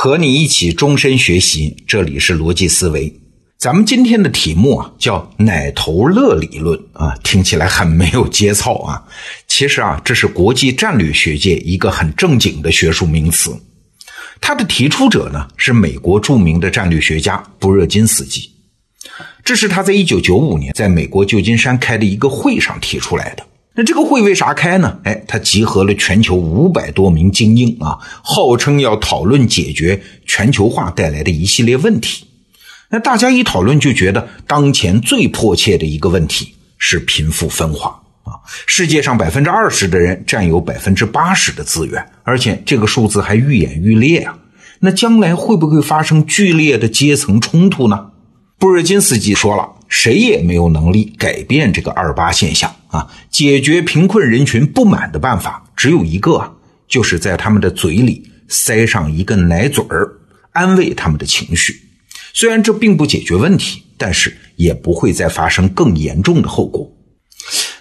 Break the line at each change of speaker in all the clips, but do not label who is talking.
和你一起终身学习，这里是逻辑思维。咱们今天的题目啊，叫“奶头乐理论”啊，听起来很没有节操啊。其实啊，这是国际战略学界一个很正经的学术名词。它的提出者呢，是美国著名的战略学家布热津斯基。这是他在一九九五年在美国旧金山开的一个会上提出来的。那这个会为啥开呢？哎，他集合了全球五百多名精英啊，号称要讨论解决全球化带来的一系列问题。那大家一讨论就觉得，当前最迫切的一个问题是贫富分化啊。世界上百分之二十的人占有百分之八十的资源，而且这个数字还愈演愈烈啊。那将来会不会发生剧烈的阶层冲突呢？布尔金斯基说了。谁也没有能力改变这个二八现象啊！解决贫困人群不满的办法只有一个，就是在他们的嘴里塞上一个奶嘴儿，安慰他们的情绪。虽然这并不解决问题，但是也不会再发生更严重的后果。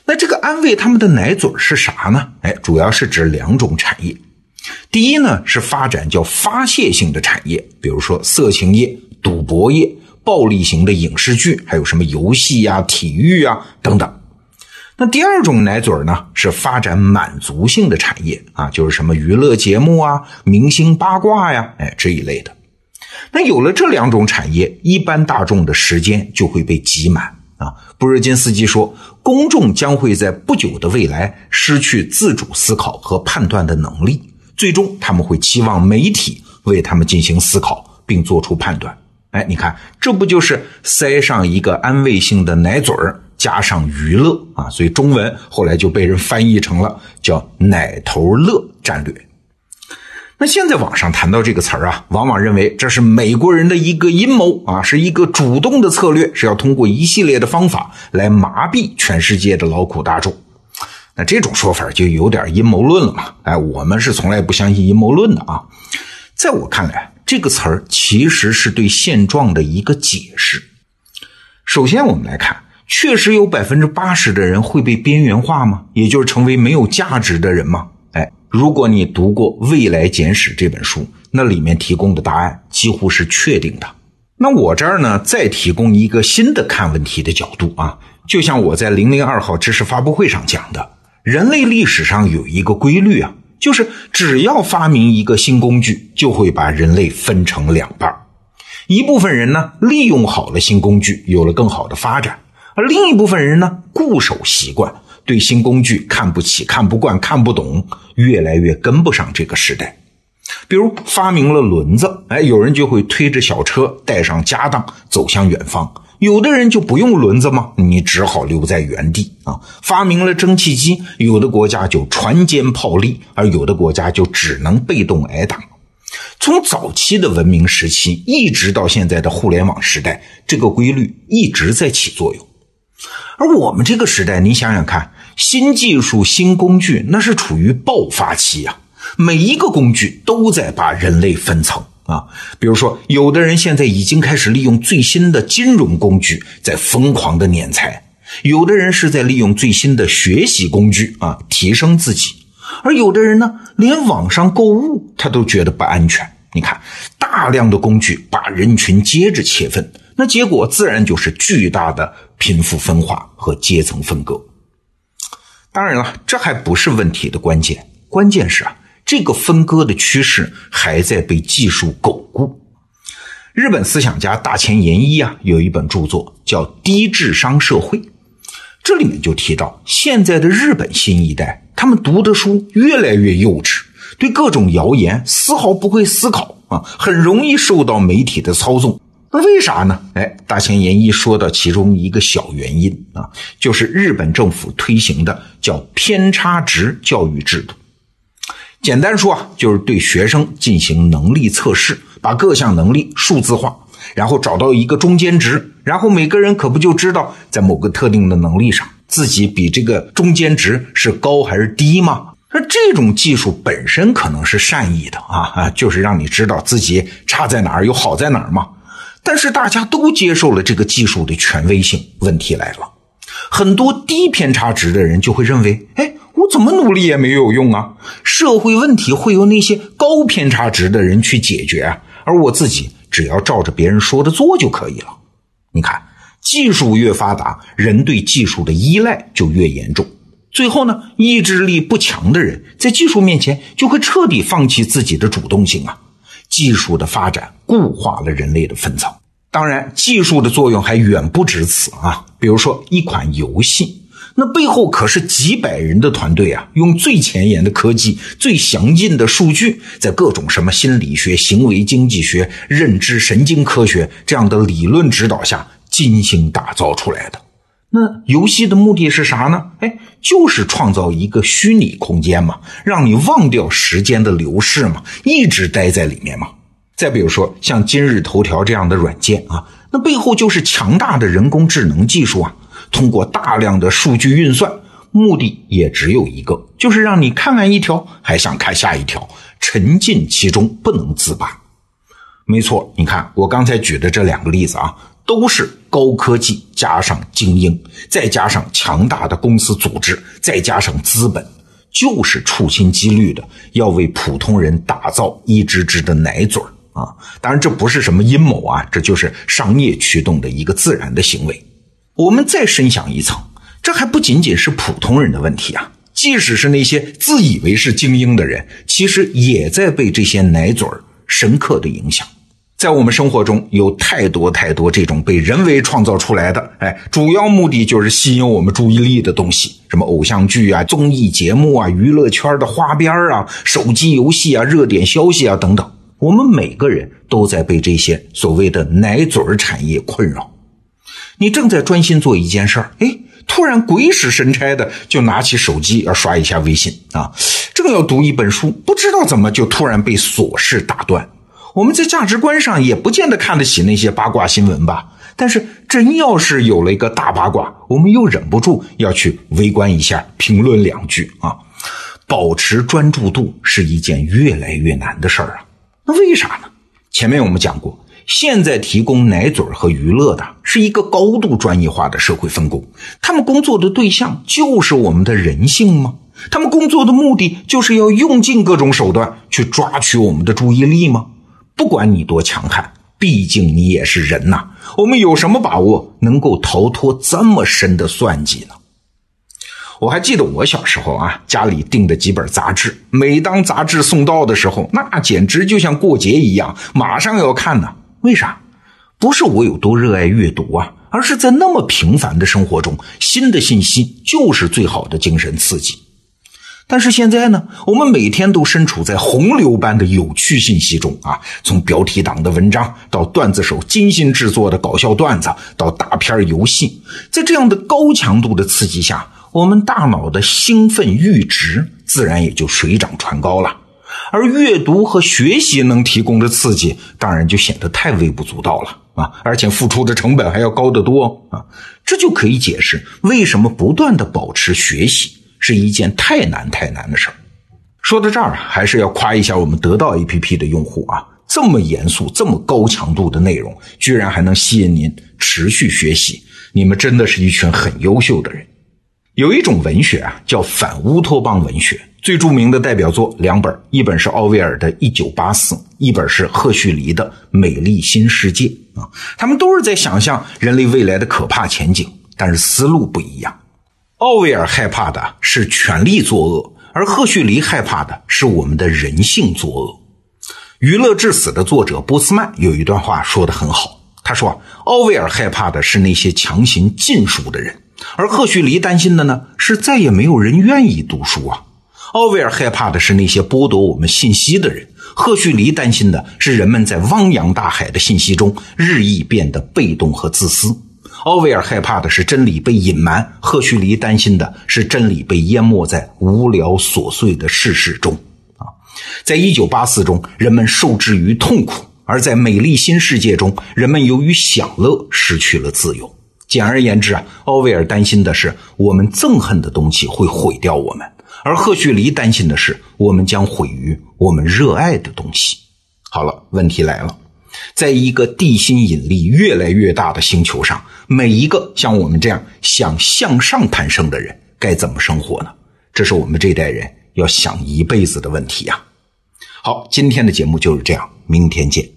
那这个安慰他们的奶嘴是啥呢？哎，主要是指两种产业。第一呢，是发展叫发泄性的产业，比如说色情业、赌博业。暴力型的影视剧，还有什么游戏呀、体育啊等等。那第二种奶嘴呢，是发展满足性的产业啊，就是什么娱乐节目啊、明星八卦呀，哎这一类的。那有了这两种产业，一般大众的时间就会被挤满啊。布热津斯基说，公众将会在不久的未来失去自主思考和判断的能力，最终他们会期望媒体为他们进行思考并做出判断。哎，你看，这不就是塞上一个安慰性的奶嘴儿，加上娱乐啊？所以中文后来就被人翻译成了叫“奶头乐战略”。那现在网上谈到这个词儿啊，往往认为这是美国人的一个阴谋啊，是一个主动的策略，是要通过一系列的方法来麻痹全世界的劳苦大众。那这种说法就有点阴谋论了嘛？哎，我们是从来不相信阴谋论的啊。在我看来。这个词儿其实是对现状的一个解释。首先，我们来看，确实有百分之八十的人会被边缘化吗？也就是成为没有价值的人吗？哎，如果你读过《未来简史》这本书，那里面提供的答案几乎是确定的。那我这儿呢，再提供一个新的看问题的角度啊，就像我在零零二号知识发布会上讲的，人类历史上有一个规律啊。就是只要发明一个新工具，就会把人类分成两半一部分人呢，利用好了新工具，有了更好的发展；而另一部分人呢，固守习惯，对新工具看不起、看不惯、看不懂，越来越跟不上这个时代。比如发明了轮子，哎，有人就会推着小车，带上家当，走向远方。有的人就不用轮子吗？你只好留在原地啊！发明了蒸汽机，有的国家就船坚炮利，而有的国家就只能被动挨打。从早期的文明时期一直到现在的互联网时代，这个规律一直在起作用。而我们这个时代，你想想看，新技术、新工具那是处于爆发期呀，每一个工具都在把人类分层。啊，比如说，有的人现在已经开始利用最新的金融工具在疯狂的敛财，有的人是在利用最新的学习工具啊提升自己，而有的人呢，连网上购物他都觉得不安全。你看，大量的工具把人群接着切分，那结果自然就是巨大的贫富分化和阶层分割。当然了，这还不是问题的关键，关键是啊。这个分割的趋势还在被技术巩固。日本思想家大前研一啊，有一本著作叫《低智商社会》，这里面就提到，现在的日本新一代，他们读的书越来越幼稚，对各种谣言丝毫不会思考啊，很容易受到媒体的操纵。那为啥呢？哎，大前研一说到其中一个小原因啊，就是日本政府推行的叫偏差值教育制度。简单说啊，就是对学生进行能力测试，把各项能力数字化，然后找到一个中间值，然后每个人可不就知道在某个特定的能力上自己比这个中间值是高还是低吗？那这种技术本身可能是善意的啊啊，就是让你知道自己差在哪儿，又好在哪儿嘛。但是大家都接受了这个技术的权威性，问题来了，很多低偏差值的人就会认为，哎。我怎么努力也没有用啊！社会问题会由那些高偏差值的人去解决，而我自己只要照着别人说的做就可以了。你看，技术越发达，人对技术的依赖就越严重。最后呢，意志力不强的人在技术面前就会彻底放弃自己的主动性啊。技术的发展固化了人类的分层。当然，技术的作用还远不止此啊。比如说一款游戏，那背后可是几百人的团队啊，用最前沿的科技、最详尽的数据，在各种什么心理学、行为经济学、认知神经科学这样的理论指导下精心打造出来的。那游戏的目的是啥呢？哎，就是创造一个虚拟空间嘛，让你忘掉时间的流逝嘛，一直待在里面嘛。再比如说像今日头条这样的软件啊，那背后就是强大的人工智能技术啊，通过大量的数据运算，目的也只有一个，就是让你看完一条还想看下一条，沉浸其中不能自拔。没错，你看我刚才举的这两个例子啊。都是高科技加上精英，再加上强大的公司组织，再加上资本，就是处心积虑的要为普通人打造一只只的奶嘴儿啊！当然，这不是什么阴谋啊，这就是商业驱动的一个自然的行为。我们再深想一层，这还不仅仅是普通人的问题啊！即使是那些自以为是精英的人，其实也在被这些奶嘴儿深刻的影响。在我们生活中有太多太多这种被人为创造出来的，哎，主要目的就是吸引我们注意力的东西，什么偶像剧啊、综艺节目啊、娱乐圈的花边啊、手机游戏啊、热点消息啊等等，我们每个人都在被这些所谓的奶嘴产业困扰。你正在专心做一件事儿，哎，突然鬼使神差的就拿起手机要刷一下微信啊，正要读一本书，不知道怎么就突然被琐事打断。我们在价值观上也不见得看得起那些八卦新闻吧，但是真要是有了一个大八卦，我们又忍不住要去围观一下，评论两句啊。保持专注度是一件越来越难的事儿啊。那为啥呢？前面我们讲过，现在提供奶嘴和娱乐的是一个高度专业化的社会分工，他们工作的对象就是我们的人性吗？他们工作的目的就是要用尽各种手段去抓取我们的注意力吗？不管你多强悍，毕竟你也是人呐。我们有什么把握能够逃脱这么深的算计呢？我还记得我小时候啊，家里订的几本杂志，每当杂志送到的时候，那简直就像过节一样，马上要看呢。为啥？不是我有多热爱阅读啊，而是在那么平凡的生活中，新的信息就是最好的精神刺激。但是现在呢，我们每天都身处在洪流般的有趣信息中啊，从标题党的文章到段子手精心制作的搞笑段子，到大片游戏，在这样的高强度的刺激下，我们大脑的兴奋阈值自然也就水涨船高了。而阅读和学习能提供的刺激，当然就显得太微不足道了啊，而且付出的成本还要高得多啊，这就可以解释为什么不断的保持学习。是一件太难太难的事儿。说到这儿，还是要夸一下我们得到 APP 的用户啊，这么严肃、这么高强度的内容，居然还能吸引您持续学习，你们真的是一群很优秀的人。有一种文学啊，叫反乌托邦文学，最著名的代表作两本，一本是奥威尔的《一九八四》，一本是赫胥黎的《美丽新世界》啊，他们都是在想象人类未来的可怕前景，但是思路不一样。奥威尔害怕的是权力作恶，而赫胥黎害怕的是我们的人性作恶。娱乐至死的作者波斯曼有一段话说的很好，他说：“奥威尔害怕的是那些强行禁书的人，而赫胥黎担心的呢是再也没有人愿意读书啊。奥威尔害怕的是那些剥夺我们信息的人，赫胥黎担心的是人们在汪洋大海的信息中日益变得被动和自私。”奥威尔害怕的是真理被隐瞒，赫胥黎担心的是真理被淹没在无聊琐碎的事实中。啊，在一九八四中，人们受制于痛苦；而在美丽新世界中，人们由于享乐失去了自由。简而言之啊，奥威尔担心的是我们憎恨的东西会毁掉我们，而赫胥黎担心的是我们将毁于我们热爱的东西。好了，问题来了。在一个地心引力越来越大的星球上，每一个像我们这样想向上攀升的人，该怎么生活呢？这是我们这代人要想一辈子的问题呀。好，今天的节目就是这样，明天见。